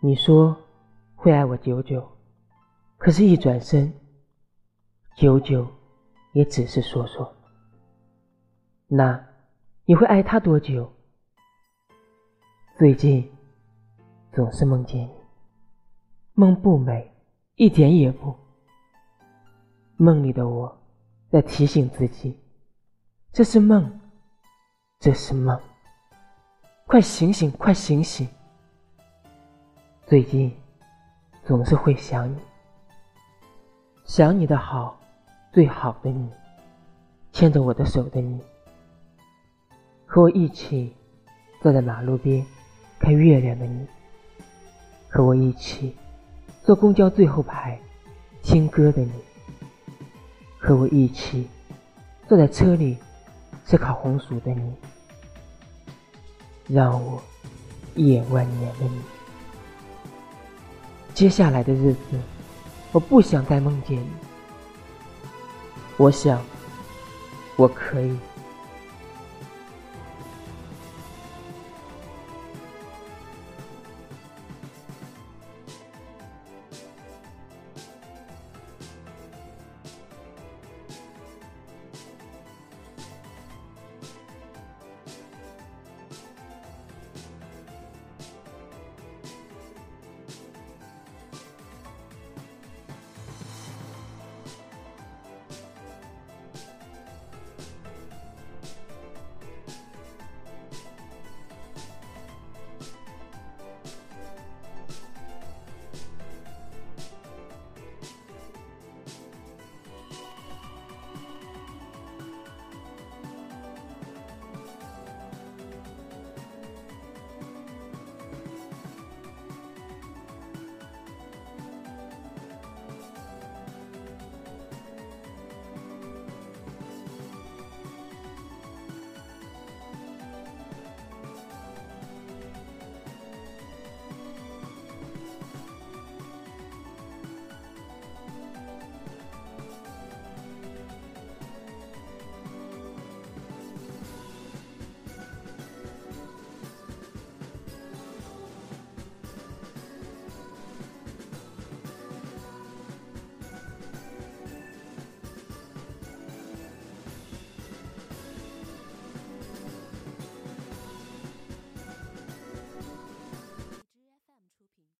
你说会爱我久久，可是，一转身，久久也只是说说。那你会爱他多久？最近总是梦见你，梦不美，一点也不。梦里的我在提醒自己，这是梦，这是梦。快醒醒，快醒醒！最近总是会想你，想你的好，最好的你，牵着我的手的你，和我一起坐在马路边看月亮的你，和我一起坐公交最后排听歌的你，和我一起坐在车里吃烤红薯的你，让我一眼万年的你。接下来的日子，我不想再梦见你。我想，我可以。